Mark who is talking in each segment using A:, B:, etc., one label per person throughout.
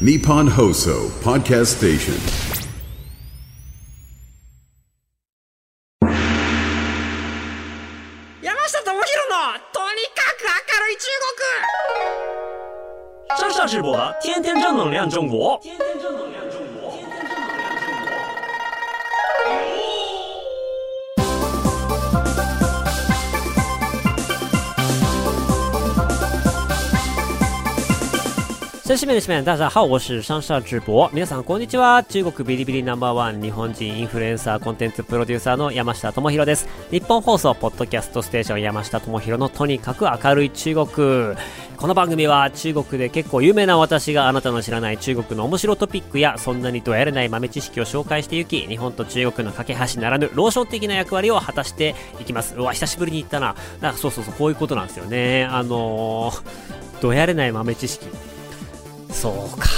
A: Nippon Hoso Podcast Station.
B: 山下智博のとにかく明るい中国
C: 山下智博的天天正能量中国。天天正能量
D: 先生们、女士们，大家好，我是上下直播。皆さん、こんにちは。中国ビリビリナンバーワン日本人インフルエンサーコンテンツプロデューサーの山下智博です。日本放送ポッドキャストステーション山下智博のとにかく明るい中国。この番組は中国で結構有名な私があなたの知らない中国の面白トピックやそんなにとやれない豆知識を紹介していき、日本と中国の架け橋ならぬローション的な役割を果たしていきます。うわ、久しぶりに言ったな。なんかそうそうそう、こういうことなんですよね。あのー、どやれない豆知識。そうか。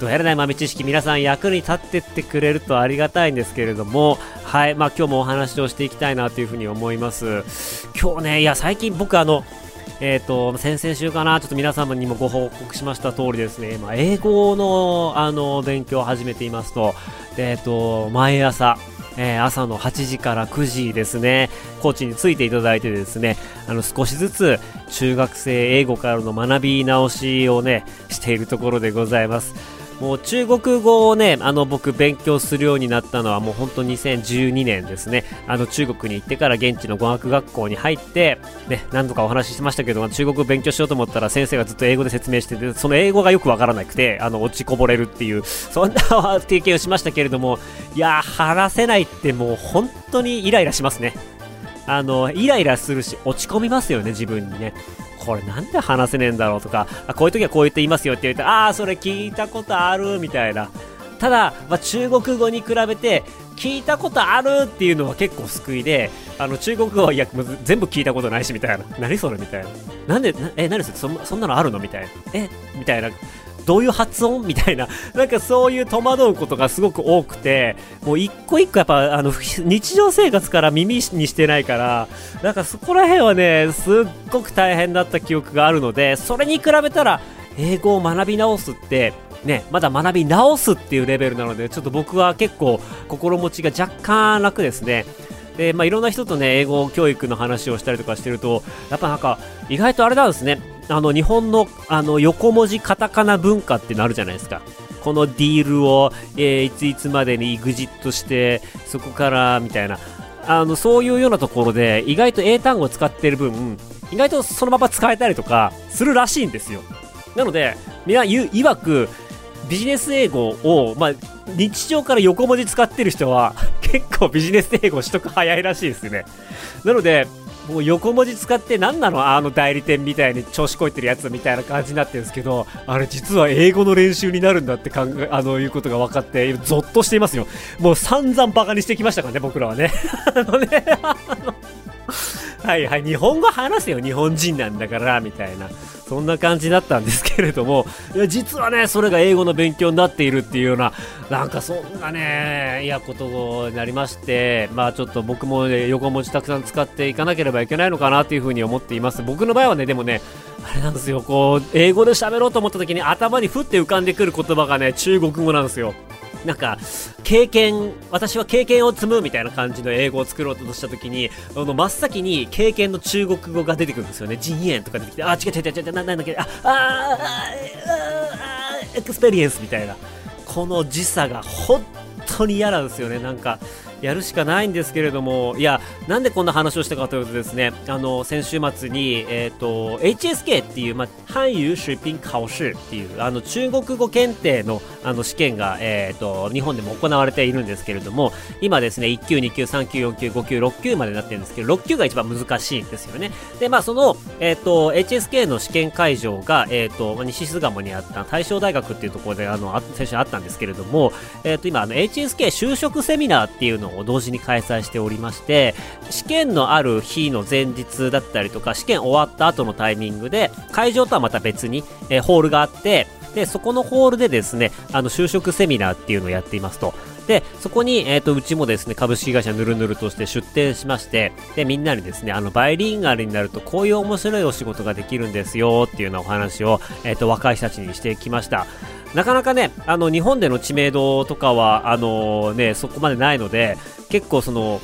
D: どうやらない豆知識皆さん役に立ってってくれるとありがたいんですけれども、はい、まあ今日もお話をしていきたいなというふうに思います。今日ね、いや最近僕あの、えっ、と、先々週かな、ちょっと皆様にもご報告しました通りですね、まあ、英語の、あの、勉強を始めていますと、えっ、と、毎朝、えー朝の8時から9時ですね、コーチについていただいてですね、あの少しずつ中学生英語からの学び直しをね、しているところでございます。もう中国語をね、あの僕勉強するようになったのはもう本当2012年ですね。あの中国に行ってから現地の語学学校に入って、ね、何度かお話ししましたけど、中国語勉強しようと思ったら先生がずっと英語で説明してて、その英語がよくわからなくて、あの落ちこぼれるっていう、そんな経験をしましたけれども、いやー、話せないってもう本当にイライラしますね。あの、イライラするし、落ち込みますよね、自分にね。これなんで話せねえんだろうとか、あこういう時はこう言っていますよって言うと、ああ、それ聞いたことある、みたいな。ただ、まあ、中国語に比べて、聞いたことあるっていうのは結構救いで、あの、中国語はいや、もう全部聞いたことないし、みたいな。何それみたいな。なんで、なえ、何それそそんなのあるのみたいな。えみたいな。どういう発音？みたいな、なんかそういう戸惑うことがすごく多くて、もう一個一個やっぱ、あの、日常生活から耳にしてないから、なんかそこら辺はね、すっごく大変だった記憶があるので、それに比べたら、英語を学び直すって、ね、まだ学び直すっていうレベルなので、ちょっと僕は結構心持ちが若干楽ですね。で、まあ、いろんな人とね、英語教育の話をしたりとかしてると、やっぱなんか、意外とあれなんですね。あの、日本の、あの、横文字カタカナ文化っていうのあるじゃないですか。このディールを、えーいついつまでに EXIT して、そこから、みたいな。あの、そういうようなところで、意外と英単語を使ってる分、意外とそのまま使えたりとか、するらしいんですよ。なので、みんな言う、曰く、ビジネス英語を、まあ、日常から横文字使ってる人は、結構ビジネス英語取得早いらしいですね。なので、もう横文字使って何なの？あの代理店みたいに調子こいてるやつみたいな感じになってるんですけど、あれ実は英語の練習になるんだって考え、あの、いうことが分かって、ゾッとしていますよ。もう散々バカにしてきましたからね、僕らはね。あのね、あのはいはい、日本語話せよ、日本人なんだから、みたいな。そんな感じだったんですけれども、いや実はね、それが英語の勉強になっているっていうような、なんかそんなね、嫌ことになりまして、まあちょっと僕も、ね、横文字たくさん使っていかなければいけないのかなというふうに思っています。僕の場合はね、でもね、あれなんですよ、こう、英語で喋ろうと思った時に頭にふって浮かんでくる言葉がね、中国語なんですよ。なんか、経験、私は経験を積むみたいな感じの英語を作ろうとしたときに、あの、真っ先に経験の中国語が出てくるんですよね。经验とか出てきて、あ、違う違う違う違う、ななんだっけ、あ、あー、 experience みたいな。この時差が本当に嫌なんですよね。なんか、やるしかないんですけれども、いや、なんでこんな話をしたかというとですね、あの、先週末に、えっ、と、HSK っていう、ま、汉语水平考试っていう、あの、中国語検定の、あの、試験が、えっ、と、日本でも行われているんですけれども、今ですね、1級、2級、3級、4級、5級、6級までなってるんですけど、6級が一番難しいんですよね。で、まあ、その、えっ、と、HSK の試験会場が、えっ、と、まあ西巣鴨にあった大正大学っていうところで、あの、あ先週あったんですけれども、えっ、と、今、あの、HSK 就職セミナーっていうのを同時に開催しておりまして、試験のある日の前日だったりとか、試験終わった後のタイミングで、会場とはまた別に、えーホールがあって、で、そこのホールでですね、あの、就職セミナーっていうのをやっていますと。で、そこに、えっ、と、うちもですね、株式会社ぬるぬるとして出展しまして、で、みんなにですね、あの、バイリンガルになると、こういう面白いお仕事ができるんですよ、っていうようなお話を、えっ、と、若い人たちにしてきました。なかなかね、あの、日本での知名度とかは、あのね、そこまでないので、結構その、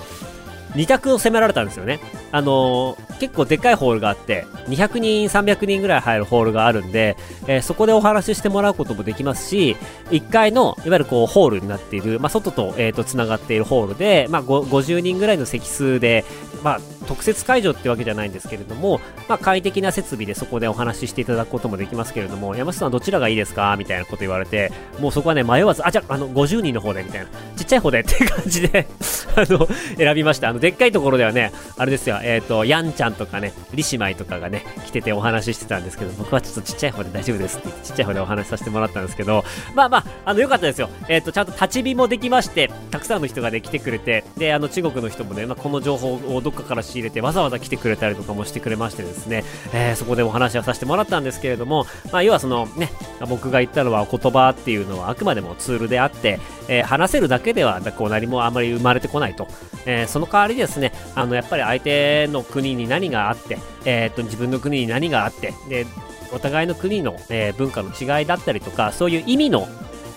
D: 2択を攻められたんですよね。あのー、結構でっかいホールがあって、200人、300人ぐらい入るホールがあるんで、えー、そこでお話ししてもらうこともできますし、1階の、いわゆるこう、ホールになっている、まあ、外と、えっ、ー、と、繋がっているホールで、まあ、50人ぐらいの席数で、まあ、特設会場ってわけじゃないんですけれども、まあ、快適な設備でそこでお話ししていただくこともできますけれども、山下さんどちらがいいですか？みたいなこと言われて、もうそこはね、迷わず、あ、じゃあ、あの、50人の方で、みたいな、ちっちゃい方でっていう感じで あの、選びました。あの、でっかいところではね、あれですよ、えっ、ー、と、ヤンちゃんとかね、リシマイとかがね、来ててお話ししてたんですけど、僕はちょっとちっちゃい方で大丈夫ですってちっちゃい方でお話しさせてもらったんですけど、まあまあ、あの、よかったですよ。えっ、ー、と、ちゃんと立ち火もできまして、たくさんの人がね、来てくれて、で、あの、中国の人もね、まあ、この情報をどっかから仕入れて、わざわざ来てくれたりとかもしてくれましてですね、えー、そこでお話をさせてもらったんですけれども、まあ、要はそのね、僕が言ったのは言葉っていうのはあくまでもツールであって、えー、話せるだけではこう何もあまり生まれてこないと、えー、その代わりですねあのやっぱり相手の国に何があって、えー、っと自分の国に何があってでお互いの国の、え文化の違いだったりとかそういう意味の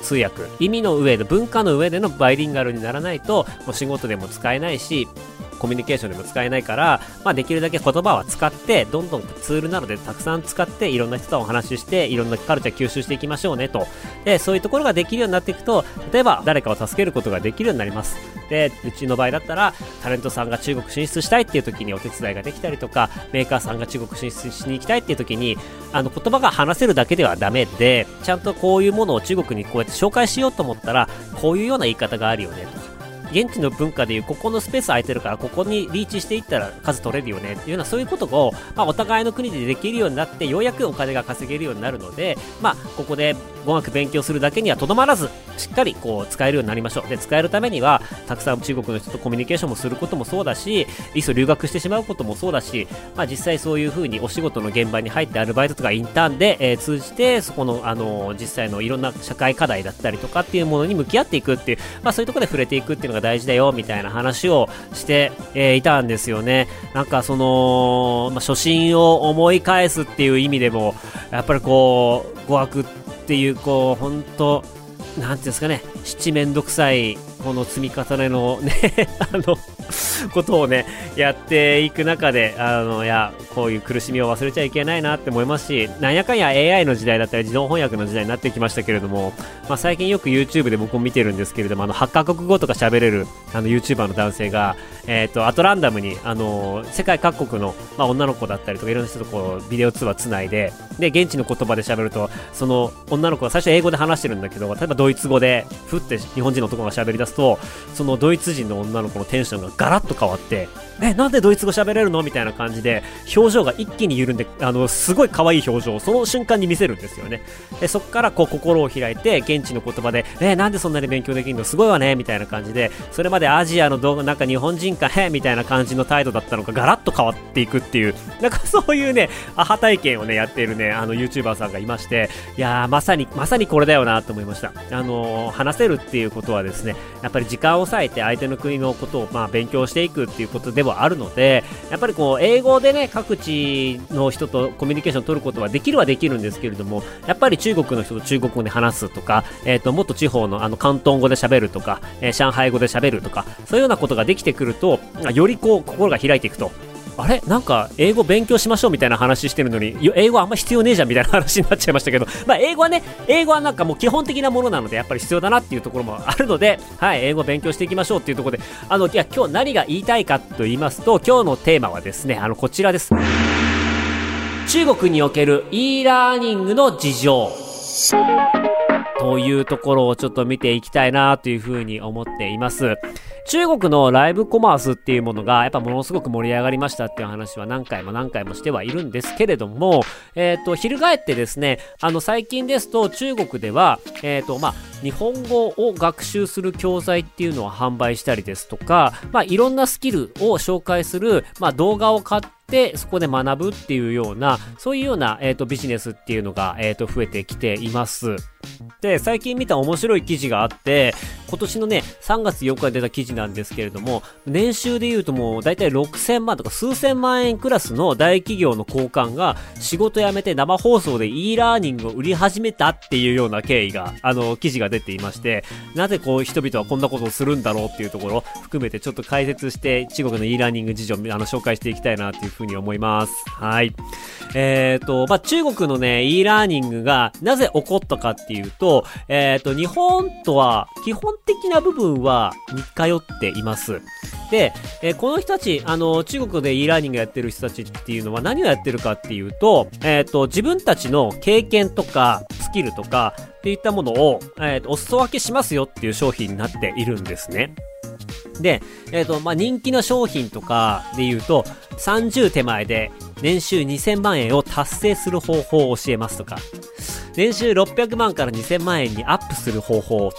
D: 通訳意味の上で文化の上でのバイリンガルにならないともう仕事でも使えないしコミュニケーションでも使えないから、まあ、できるだけ言葉は使って、どんどんツールなのでたくさん使って、いろんな人とお話しして、いろんなカルチャー吸収していきましょうねと。で、そういうところができるようになっていくと、例えば誰かを助けることができるようになります。で、うちの場合だったら、タレントさんが中国進出したいっていう時にお手伝いができたりとか、メーカーさんが中国進出しに行きたいっていう時に、あの、言葉が話せるだけではダメで、ちゃんとこういうものを中国にこうやって紹介しようと思ったら、こういうような言い方があるよねと。現地の文化でいうここのスペース空いてるからここにリーチしていったら数取れるよねっていうようなそういうことを、まあ、お互いの国でできるようになってようやくお金が稼げるようになるので、まあ、ここで語学勉強するだけにはとどまらずしっかりこう使えるようになりましょうで使えるためにはたくさん中国の人とコミュニケーションもすることもそうだしいっそ留学してしまうこともそうだし、まあ、実際そういうふうにお仕事の現場に入ってアルバイトとかインターンで、えー、通じてそこの、あのー、実際のいろんな社会課題だったりとかっていうものに向き合っていくっていう、まあ、そういうところで触れていくっていうのが大事だよみたいないな話をして、えー、いたんですよね。なんかその、まあ、初心を思い返すっていう意味でも、やっぱりこう、語学っていう、こう、本当なんていうんですかね、七面倒くさい、この積み重ねのね あの ことをね、やっていく中で、あの、いや、こういう苦しみを忘れちゃいけないなって思いますし、なんやかんや AI の時代だったり自動翻訳の時代になってきましたけれども、まあ、最近よく YouTube で僕も見てるんですけれども、あの、8カ国語とか喋れる、あの、YouTuber の男性が、えっ、ー、と、アトランダムに、あの、世界各国の、まあ、女の子だったりとか、いろんな人とこう、ビデオ通話つないで、で、現地の言葉で喋ると、その女の子が最初英語で話してるんだけど、例えばドイツ語で、ふって日本人の男が喋り出すと、そのドイツ人の女の子のテンションがガラッと変わって、え、なんでドイツ語喋れるの？みたいな感じで、表情が一気に緩んで、あの、すごい可愛い表情をその瞬間に見せるんですよね。で、そこからこう心を開いて、現地の言葉で、え、なんでそんなに勉強できるの？すごいわね。みたいな感じで、それまでアジアの動画、なんか日本人か、へみたいな感じの態度だったのがガラッと変わっていくっていう、なんかそういうね、アハ体験をね、やっているね、あの YouTuber さんがいまして、いやー、まさに、まさにこれだよなと思いました。あのー、話せるっていうことはですね、やっぱり時間を割いて相手の国のことをまあ勉強していくっていうことでもはあるので、やっぱりこう、英語でね、各地の人とコミュニケーションを取ることはできるはできるんですけれども、やっぱり中国の人と中国語で話すとか、えっ、ー、と、もっと地方のあの、広東語で喋るとか、えー、上海語で喋るとか、そういうようなことができてくると、よりこう、心が開いていくと。あれ？なんか英語勉強しましょうみたいな話してるのに英語あんま必要ねえじゃんみたいな話になっちゃいましたけど、まあ、英語はね英語はなんかもう基本的なものなのでやっぱり必要だなっていうところもあるので、はい、英語勉強していきましょうっていうところで。あのいや今日何が言いたいかと言いますと今日のテーマはですねあのこちらです。中国における e ラーニングの事情。というところをちょっと見ていきたいなというふうに思っています。中国のライブコマースっていうものがやっぱものすごく盛り上がりましたっていう話は何回も何回もしてはいるんですけれども、えっ、ー、と、翻ってですね、あの最近ですと中国では、えっ、ー、と、まあ、日本語を学習する教材っていうのを販売したりですとか、まあ、いろんなスキルを紹介する、まあ、動画を買って、そこで学ぶっていうような、そういうような、えっ、ー、と、ビジネスっていうのが、えっ、ー、と、増えてきています。で、最近見た面白い記事があって、今年のね、3月8日に出た記事なんですけれども、年収で言うともう大体6000万とか数千万円クラスの大企業の高官が仕事辞めて生放送で e ラーニングを売り始めたっていうような経緯が、あの、記事が出ていまして、なぜこう人々はこんなことをするんだろうっていうところ含めてちょっと解説して中国の e ラーニング事情、あの、紹介していきたいなっていうふうに思います。はい。えっ、ー、と、まあ、中国のね、e ラーニングがなぜ起こったかっていうと、えっ、ー、と、日本とは基本的な部分は似通っています。で、えー、この人たち、あの、中国で e ラーニングやってる人たちっていうのは何をやってるかっていうと、えっ、ー、と、自分たちの経験とか、スキルとか、っていったものを、えっ、ー、と、お裾分けしますよっていう商品になっているんですね。で、えっ、ー、と、まあ、人気の商品とかで言うと、30手前で年収2000万円を達成する方法を教えますとか、年収600万から2000万円にアップする方法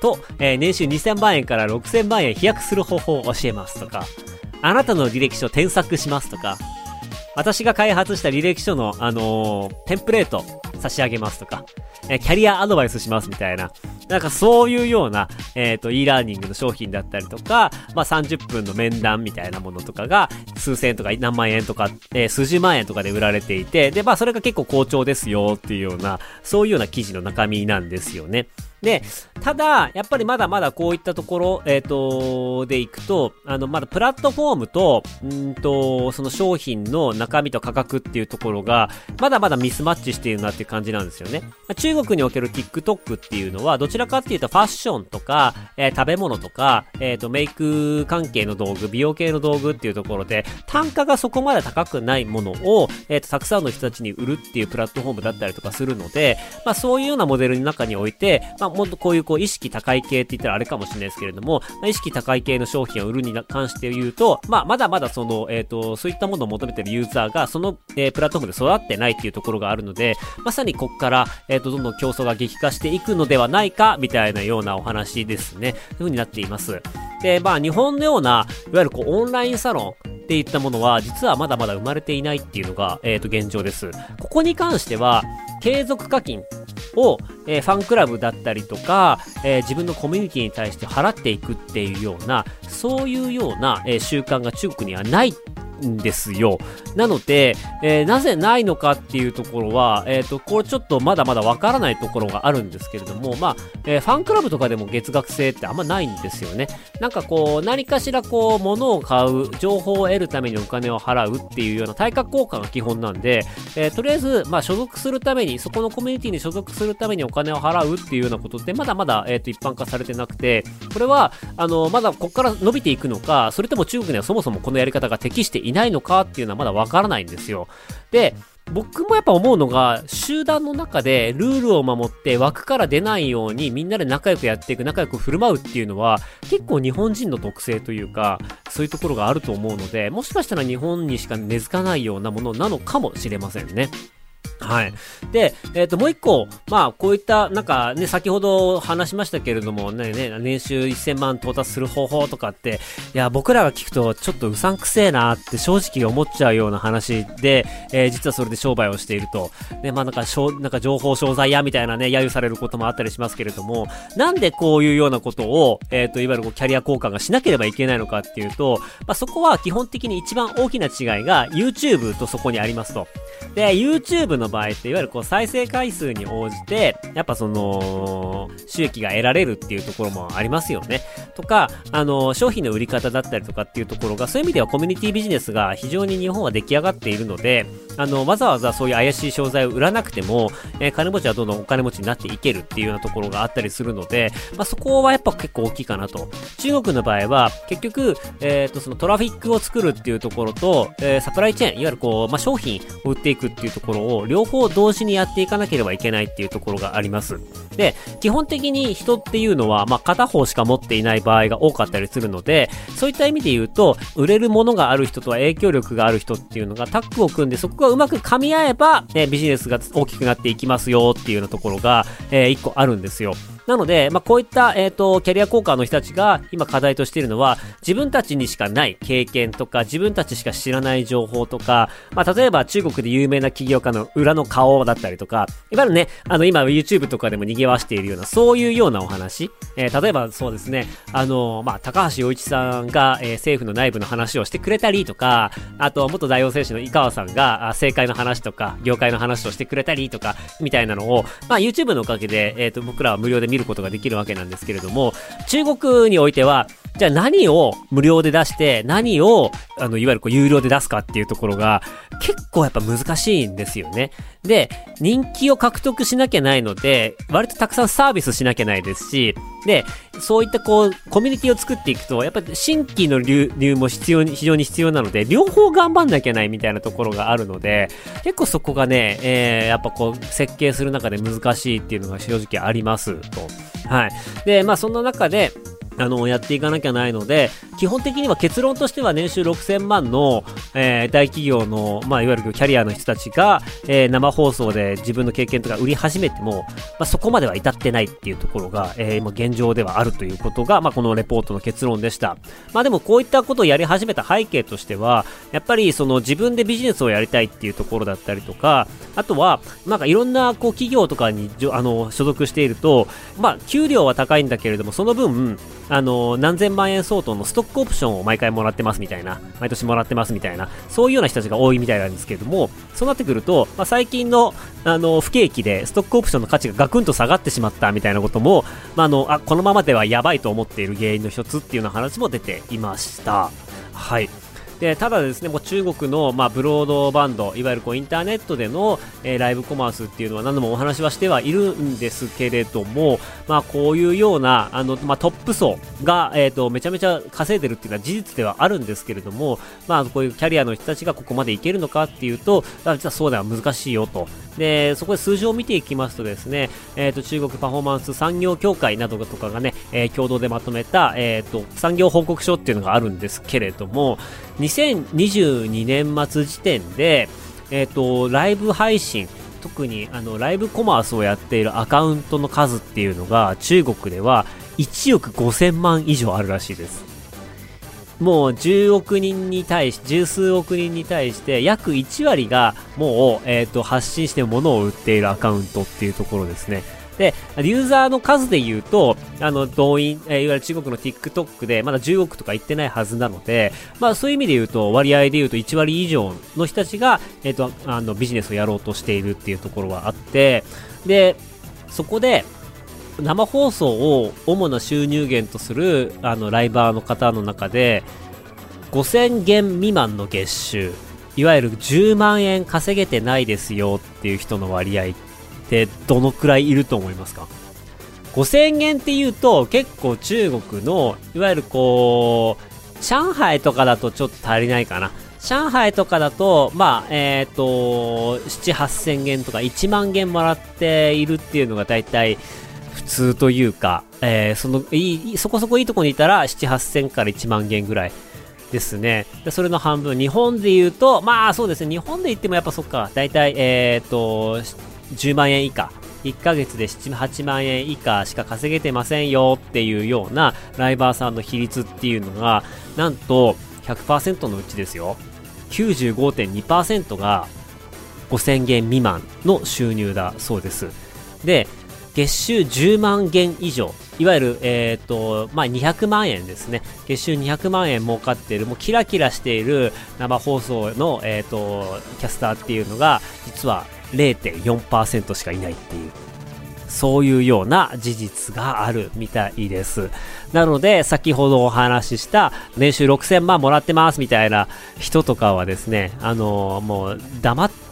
D: と、えー、年収2000万円から6000万円飛躍する方法を教えますとか、あなたの履歴書添削しますとか、私が開発した履歴書の、あのー、テンプレート差し上げますとか、えキャリアアドバイスしますみたいな。なんかそういうような、えっ、ー、と、e ラーニングの商品だったりとか、まあ、30分の面談みたいなものとかが、数千円とか何万円とか、えー、数十万円とかで売られていて、で、まあ、それが結構好調ですよっていうような、そういうような記事の中身なんですよね。で、ただ、やっぱりまだまだこういったところ、えっ、ー、と、でいくと、あの、まだプラットフォームと、んと、その商品の中身と価格っていうところが、まだまだミスマッチしているなっていう感じなんですよね。中国における TikTok っていうのは、どちらかっていうとファッションとか、えー、食べ物とか、えっ、ー、と、メイク関係の道具、美容系の道具っていうところで、単価がそこまで高くないものを、えっ、と、たくさんの人たちに売るっていうプラットフォームだったりとかするので、まあそういうようなモデルの中において、まあ、あもっとこういうこう意識高い系って言ったらあれかもしれないですけれども、まあ、意識高い系の商品を売るに関して言うと、まあ、まだまだその、えっ、ー、と、そういったものを求めてるユーザーが、その、えー、プラットフォームで育ってないっていうところがあるので、まさにこっから、えっ、ー、と、どんどん競争が激化していくのではないか、みたいなようなお話ですね。という風になっています。で、まあ、日本のような、いわゆるこう、オンラインサロン、っていったものは、実はまだまだ生まれていないっていうのが、えっ、ー、と、現状です。ここに関しては、継続課金を、えー、ファンクラブだったりとか、えー、自分のコミュニティに対して払っていくっていうような、そういうような、えー、習慣が中国にはないんですよ。なので、えー、なぜないのかっていうところは、えっ、ー、と、これちょっとまだまだわからないところがあるんですけれども、まあ、えー、ファンクラブとかでも月額制ってあんまないんですよね。なんかこう、何かしらこう、物を買う、情報を得るためにお金を払うっていうような対価効果が基本なんで、えとりあえず、まあ、所属するために、そこのコミュニティに所属するためにお金を払うっていうようなことって、まだまだ、えっ、と、一般化されてなくて、これは、あの、まだここから伸びていくのか、それとも中国にはそもそもこのやり方が適していいないのかっていうのはまだわからないんですよ。で、僕もやっぱ思うのが、集団の中でルールを守って枠から出ないようにみんなで仲良くやっていく、仲良く振る舞うっていうのは結構日本人の特性というか、そういうところがあると思うので、もしかしたら日本にしか根付かないようなものなのかもしれませんね。はい。で、えっ、ー、と、もう一個、まあ、こういった、なんかね、先ほど話しましたけれども、ね、ね、年収1000万到達する方法とかって、いや、僕らが聞くと、ちょっとうさんくせえなって正直思っちゃうような話で、えー、実はそれで商売をしていると。で、まあ、なんか、しょなんか情報商材屋みたいなね、揶揄されることもあったりしますけれども、なんでこういうようなことを、えっ、ー、と、いわゆるこうキャリア交換がしなければいけないのかっていうと、まあ、そこは基本的に一番大きな違いが、YouTube とそこにありますと。で、YouTube の場合って、いわゆるこう再生回数に応じて、やっぱその、収益が得られるっていうところもありますよね。とか、あの、商品の売り方だったりとかっていうところが、そういう意味ではコミュニティビジネスが非常に日本は出来上がっているので、あの、わざわざそういう怪しい商材を売らなくても、えー、金持ちはどんどんお金持ちになっていけるっていうようなところがあったりするので、まあ、そこはやっぱ結構大きいかなと。中国の場合は、結局、えっ、ー、と、そのトラフィックを作るっていうところと、えー、サプライチェーン、いわゆるこう、まあ、商品を売っていくっていうところを、両方同時にやっていかなければいけないっていうところがあります。で、基本的に人っていうのは、まあ、片方しか持っていない場合が多かったりするので、そういった意味で言うと、売れるものがある人とは影響力がある人っていうのがタッグを組んで、そこがうまく噛み合えば、ね、ビジネスが大きくなっていきますよっていうようなところが、えー、一個あるんですよ。なので、まあ、こういった、えっ、ー、と、キャリア効果の人たちが今課題としているのは、自分たちにしかない経験とか、自分たちしか知らない情報とか、まあ、例えば中国で有名な起業家の裏の顔だったりとか、いわゆるね、あの、今 YouTube とかでも賑わしているような、そういうようなお話。えー、例えばそうですね、あの、まあ、高橋洋一さんが、えー、政府の内部の話をしてくれたりとか、あと、元代表選手の井川さんが、政界の話とか、業界の話をしてくれたりとか、みたいなのを、まあ、YouTube のおかげで、えっ、ー、と、僕らは無料で見ることができるわけなんですけれども、中国においては、じゃあ何を無料で出して、何を、あの、いわゆるこう有料で出すかっていうところが、結構やっぱ難しいんですよね。で、人気を獲得しなきゃないので、割とたくさんサービスしなきゃないですし、で、そういったこう、コミュニティを作っていくと、やっぱり新規の流入も必要に、非常に必要なので、両方頑張んなきゃないみたいなところがあるので、結構そこがね、えー、やっぱこう、設計する中で難しいっていうのが正直ありますと。はい。で、まあそんな中で、あの、やっていかなきゃないので、基本的には結論としては年収6000万の、えー、大企業の、まあ、いわゆるキャリアの人たちが、えー、生放送で自分の経験とか売り始めても、まあ、そこまでは至ってないっていうところが、えー、今現状ではあるということが、まあ、このレポートの結論でした。まあ、でもこういったことをやり始めた背景としては、やっぱりその自分でビジネスをやりたいっていうところだったりとか、あとは、なんかいろんなこう企業とかにあの所属していると、まあ、給料は高いんだけれども、その分、あの、何千万円相当のストックオプションを毎回もらってますみたいな、毎年もらってますみたいな、そういうような人たちが多いみたいなんですけれども、そうなってくると、まあ、最近の、あの、不景気でストックオプションの価値がガクンと下がってしまったみたいなことも、まあ、あの、あ、このままではやばいと思っている原因の一つっていうような話も出ていました。はい。でただですねもう中国の、まあ、ブロードバンドいわゆるこうインターネットでの、えー、ライブコマースっていうのは何度もお話はしてはいるんですけれども、まあ、こういうようなあの、まあ、トップ層が、えーと、めちゃめちゃ稼いでるっていうのは事実ではあるんですけれども、まあ、こういうキャリアの人たちがここまでいけるのかっていうと実はそうでは難しいよと。でそこで数字を見ていきますとですね、えーと、中国パフォーマンス産業協会などとかがね、えー、共同でまとめた、えーと産業報告書っていうのがあるんですけれども2022年末時点で、えっ、と、ライブ配信、特にあのライブコマースをやっているアカウントの数っていうのが中国では1億5000万以上あるらしいです。もう10億人に対し、十数億人に対して約1割がもう、えっ、ー、と、発信して物を売っているアカウントっていうところですね。で、ユーザーの数で言うと、あの、動員、えー、いわゆる中国の TikTok でまだ10億とか言ってないはずなので、まあそういう意味で言うと、割合で言うと1割以上の人たちが、えっ、ー、と、あの、ビジネスをやろうとしているっていうところはあって、で、そこで、生放送を主な収入源とする、あの、ライバーの方の中で、5000元未満の月収、いわゆる10万円稼げてないですよっていう人の割合ってどのくらいいると思いますか？5000円っていうと結構中国のいわゆるこう上海とかだとちょっと足りないかな。上海とかだと、まあ、えっ、ー、と、7、8000元とか1万元もらっているっていうのが大体通というか、えー、その、いい、そこそこいいとこにいたら7、8000から1万元ぐらいですね。でそれの半分、日本で言うと、まあそうですね、日本で言ってもやっぱそっか、大体、えっ、と、10万円以下、1ヶ月で7、8万円以下しか稼げてませんよっていうようなライバーさんの比率っていうのが、なんと100%のうちですよ。95.2%が5000元未満の収入だそうです。で、月収10万元以上、いわゆる、え、ー、と、まあ、200万円ですね。月収200万円儲かっている、もうキラキラしている生放送の、えっ、ー、と、キャスターっていうのが、実は0.4%しかいないっていう、そういうような事実があるみたいです。なので、先ほどお話しした年収6000万もらってますみたいな人とかはですね、あのー、もう黙って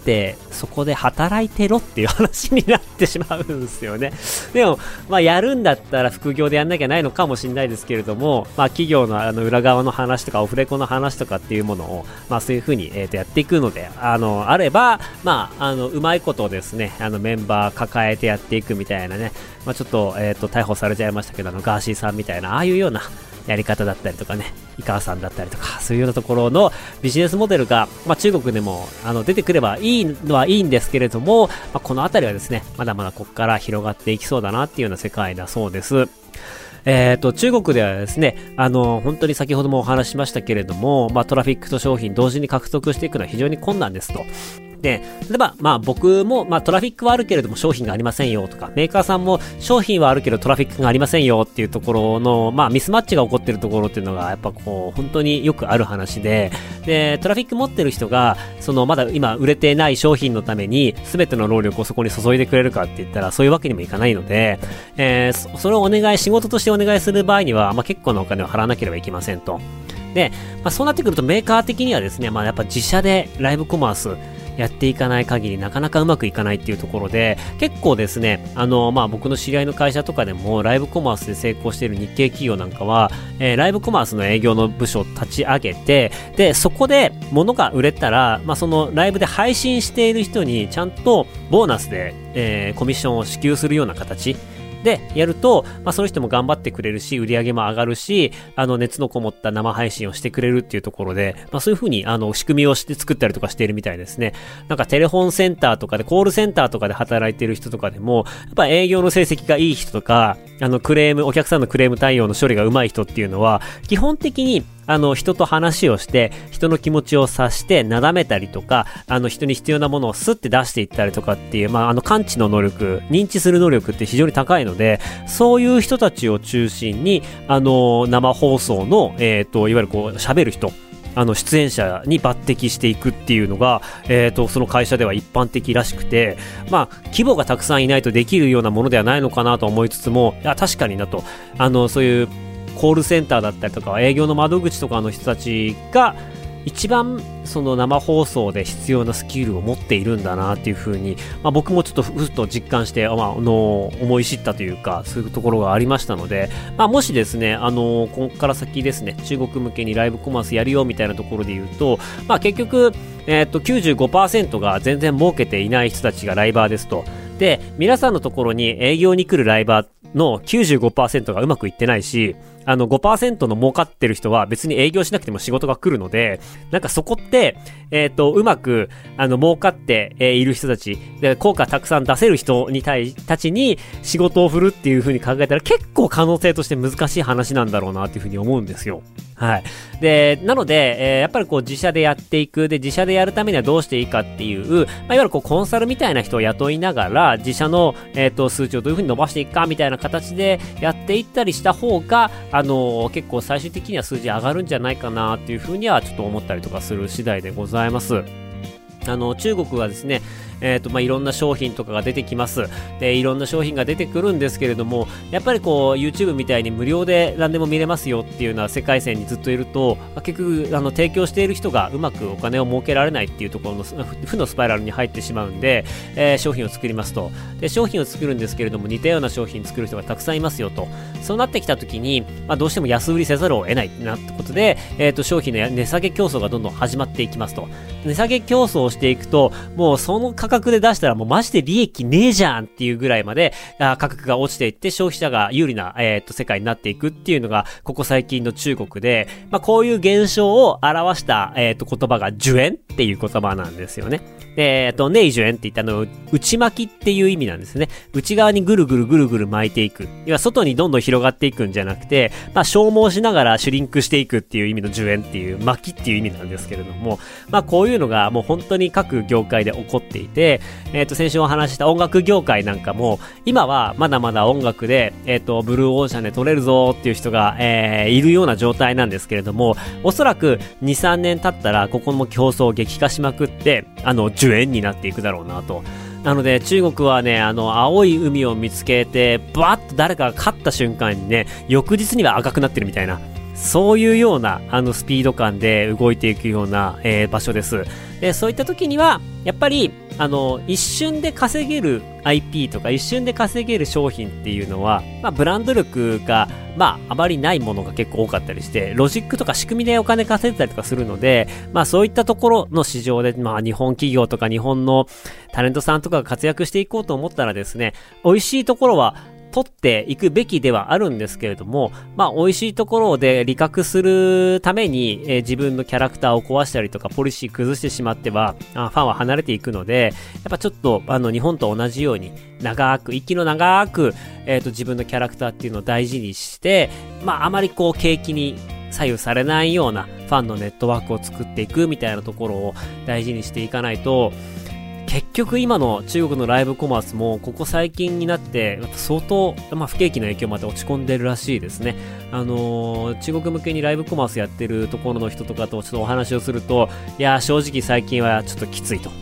D: そこで働いてろっていう話になってしまうんですよね。でも、まあやるんだったら副業でやんなきゃないのかもしれないですけれども、まあ企業のあの裏側の話とかオフレコの話とかっていうものを、まあそういうふうに、えー、とやっていくので、あの、あれば、まあ、あの、うまいことをですね、あのメンバー抱えてやっていくみたいなね、まあちょっと、えっ、ー、と、逮捕されちゃいましたけど、あの、ガーシーさんみたいな、ああいうような、やり方だったりとかね、井川さんだったりとか、そういうようなところのビジネスモデルが、まあ、中国でもあの出てくればいいのはいいんですけれども、まあ、この辺りはですね、まだまだここから広がっていきそうだなっていうような世界だそうです。えっ、ー、と、中国ではですね、あの、本当に先ほどもお話ししましたけれども、まあ、トラフィックと商品同時に獲得していくのは非常に困難ですと。で、例えば、まあ僕も、まあトラフィックはあるけれども商品がありませんよとか、メーカーさんも商品はあるけどトラフィックがありませんよっていうところの、まあミスマッチが起こってるところっていうのが、やっぱこう、本当によくある話で、で、トラフィック持ってる人が、そのまだ今売れてない商品のために、全ての労力をそこに注いでくれるかって言ったら、そういうわけにもいかないので、えー、それをお願い、仕事としてお願いする場合には、まあ結構なお金を払わなければいけませんと。で、まあ、そうなってくるとメーカー的にはですね、まあ、やっぱ自社でライブコマース、やっていかない限りなかなかうまくいかないっていうところで、結構ですね、あの、まあ、僕の知り合いの会社とかでも、ライブコマースで成功している日系企業なんかは、えー、ライブコマースの営業の部署を立ち上げて、で、そこで物が売れたら、まあ、そのライブで配信している人にちゃんとボーナスで、えー、コミッションを支給するような形、で、やると、まあ、その人も頑張ってくれるし、売り上げも上がるし、あの、熱のこもった生配信をしてくれるっていうところで、まあ、そういうふうに、あの、仕組みをして作ったりとかしているみたいですね。なんかテレフォンセンターとかで、コールセンターとかで働いてる人とかでも、やっぱ営業の成績がいい人とか、あの、クレーム、お客さんのクレーム対応の処理が上手い人っていうのは、基本的にあの、人と話をして、人の気持ちを察して、なだめたりとか、あの、人に必要なものをスッて出していったりとかっていう、まあ、あの、感知の能力、認知する能力って非常に高いので、そういう人たちを中心に、あの、生放送の、えっ、ー、と、いわゆるこう、喋る人、あの出演者に抜擢していくっていうのが、えっ、ー、と、その会社では一般的らしくて、まあ、規模がたくさんいないとできるようなものではないのかなと思いつつも、いや、確かになと、あの、そういうコールセンターだったりとか営業の窓口とかの人たちが一番その生放送で必要なスキルを持っているんだなっていうふうに、まあ、僕もちょっとふっと実感して、まあ、の思い知ったというかそういうところがありましたので、まあ、もしですね、あのここから先ですね中国向けにライブコマースやるよみたいなところで言うと、まあ、結局、えー、っと95%が全然儲けていない人たちがライバーですと。で、皆さんのところに営業に来るライバーの95%がうまくいってないし、あの5%の儲かってる人は別に営業しなくても仕事が来るので、なんかそこって、えっ、ー、と、うまく、あの、儲かって、えー、いる人たち、で、効果たくさん出せる人に対、たちに仕事を振るっていう風に考えたら結構可能性として難しい話なんだろうなっていう風に思うんですよ。はい。で、なので、えー、やっぱりこう自社でやっていく、で、自社でやるためにはどうしていいかっていう、まあ、いわゆるこうコンサルみたいな人を雇いながら、自社の、えっ、ー、と、数値をどういう風に伸ばしていくかみたいな形でやっていったりした方が、あの、結構最終的には数字上がるんじゃないかなっていうふうにはちょっと思ったりとかする次第でございます。あの、中国はですね、えっ、ー、と、まあ、いろんな商品とかが出てきます。で、いろんな商品が出てくるんですけれども、やっぱりこう、YouTube みたいに無料で何でも見れますよっていうような世界線にずっといると、結局、あの、提供している人がうまくお金を儲けられないっていうところの負のスパイラルに入ってしまうんで、えー、商品を作りますと。で、商品を作るんですけれども、似たような商品作る人がたくさんいますよと。そうなってきた時に、まあ、どうしても安売りせざるを得ないなってことで、えっ、ー、と、商品の値下げ競争がどんどん始まっていきますと。値下げ競争をしていくと、もうその価格格で出したらもうマジで利益ねえじゃんっていうぐらいまであ価格が落ちていって消費者が有利な、えー、っと世界になっていくっていうのがここ最近の中国で、まあ、こういう現象を表した、えー、っと言葉が受円っていう言葉なんですよね。で、えっと、ネイジュエンって言ったの、内巻きっていう意味なんですね。内側にぐるぐるぐるぐる巻いていく。要は外にどんどん広がっていくんじゃなくて、まあ、消耗しながらシュリンクしていくっていう意味の受円っていう、巻きっていう意味なんですけれども、まあ、こういうのがもう本当に各業界で起こっていて、えっと、先週お話した音楽業界なんかも、今はまだまだ音楽で、えっと、ブルーオーシャンで撮れるぞっていう人が、えー、いるような状態なんですけれども、おそらく2、3年経ったら、ここも競争激化しまくって、あの、主演になっていくだろうなと。なので中国はね、あの、青い海を見つけて、バーッと誰かが勝った瞬間にね、翌日には赤くなってるみたいな、そういうような、あの、スピード感で動いていくような、えー、場所です。で、そういった時には、やっぱり、あの、一瞬で稼げる IP とか一瞬で稼げる商品っていうのは、まあ、ブランド力が、まあ、あまりないものが結構多かったりして、ロジックとか仕組みでお金稼いでたりとかするので、まあ、そういったところの市場で、まあ、日本企業とか日本のタレントさんとかが活躍していこうと思ったらですね、美味しいところは、取っていくべきではあるんですけれども、まあ、美味しいところで理覚するために、えー、自分のキャラクターを壊したりとか、ポリシー崩してしまっては、あファンは離れていくので、やっぱちょっと、あの、日本と同じように、長く、息の長く、えっ、ー、と、自分のキャラクターっていうのを大事にして、まあ、あまりこう、景気に左右されないようなファンのネットワークを作っていくみたいなところを大事にしていかないと、結局今の中国のライブコマースもここ最近になって相当、まあ、不景気の影響まで落ち込んでるらしいですね。あのー、中国向けにライブコマースやってるところの人とかとちょっとお話をすると、いや正直最近はちょっときついと。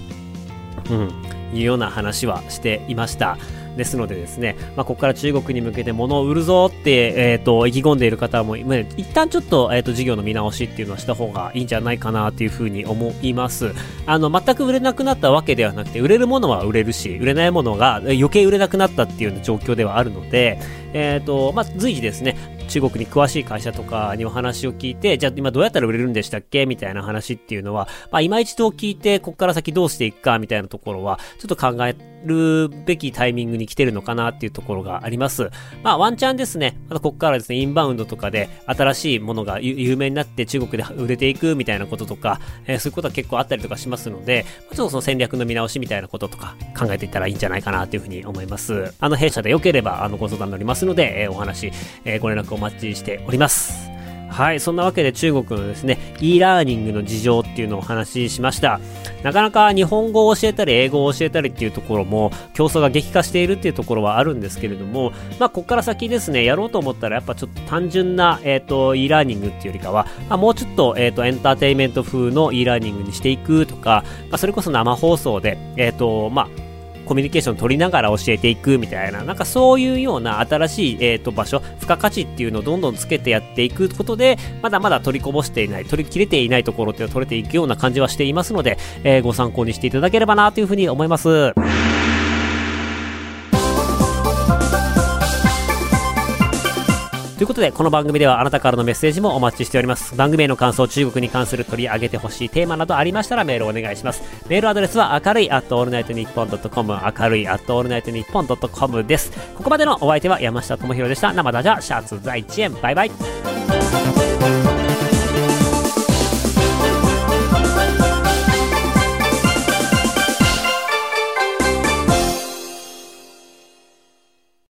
D: うん。いうような話はしていました。ですのでですね、まあ、ここから中国に向けて物を売るぞって、えっ、ー、と、意気込んでいる方も、まあ、一旦ちょっと、えっ、ー、と、事業の見直しっていうのはした方がいいんじゃないかなっていうふうに思います。あの、全く売れなくなったわけではなくて、売れるものは売れるし、売れないものが余計売れなくなったっていう状況ではあるので、えっ、ー、と、まあ、随時ですね、中国に詳しい会社とかにお話を聞いて、じゃあ今どうやったら売れるんでしたっけ？みたいな話っていうのは、まあ今一度聞いて、こっから先どうしていくか？みたいなところは、ちょっと考えるべきタイミングに来てるのかなっていうところがあります。まあワンチャンですね、またこっからですね、インバウンドとかで新しいものが有名になって中国で売れていくみたいなこととか、えー、そういうことは結構あったりとかしますので、ちょっとその戦略の見直しみたいなこととか考えていったらいいんじゃないかなというふうに思います。あの弊社で良ければあのご相談乗りますので、えー、お話、えー、ご連絡お待ちしております。はい、そんなわけで中国のですね、e ラーニングの事情っていうのをお話ししました。なかなか日本語を教えたり、英語を教えたりっていうところも、競争が激化しているっていうところはあるんですけれども、まあ、ここから先ですね、やろうと思ったら、やっぱちょっと単純な、えっ、ー、と、e ラーニングっていうよりかは、まあ、もうちょっと、えっ、ー、と、エンターテイメント風の e ラーニングにしていくとか、まあ、それこそ生放送で、えっ、ー、と、まあ、コミュニケーション取りながら教えていくみたいな、なんかそういうような新しい、えーと、場所、付加価値っていうのをどんどんつけてやっていくことで、まだまだ取りこぼしていない、取り切れていないところっていうのを取れていくような感じはしていますので、えー、ご参考にしていただければなというふうに思います。ということで、この番組ではあなたからのメッセージもお待ちしております。番組への感想、中国に関する取り上げてほしいテーマなどありましたらメールお願いします。メールアドレスは明るい at allnightnippon.com 明るい at allnightnippon.com です。ここまでのお相手は山下智博でした。生ダジャシャツ在地園バイバイ。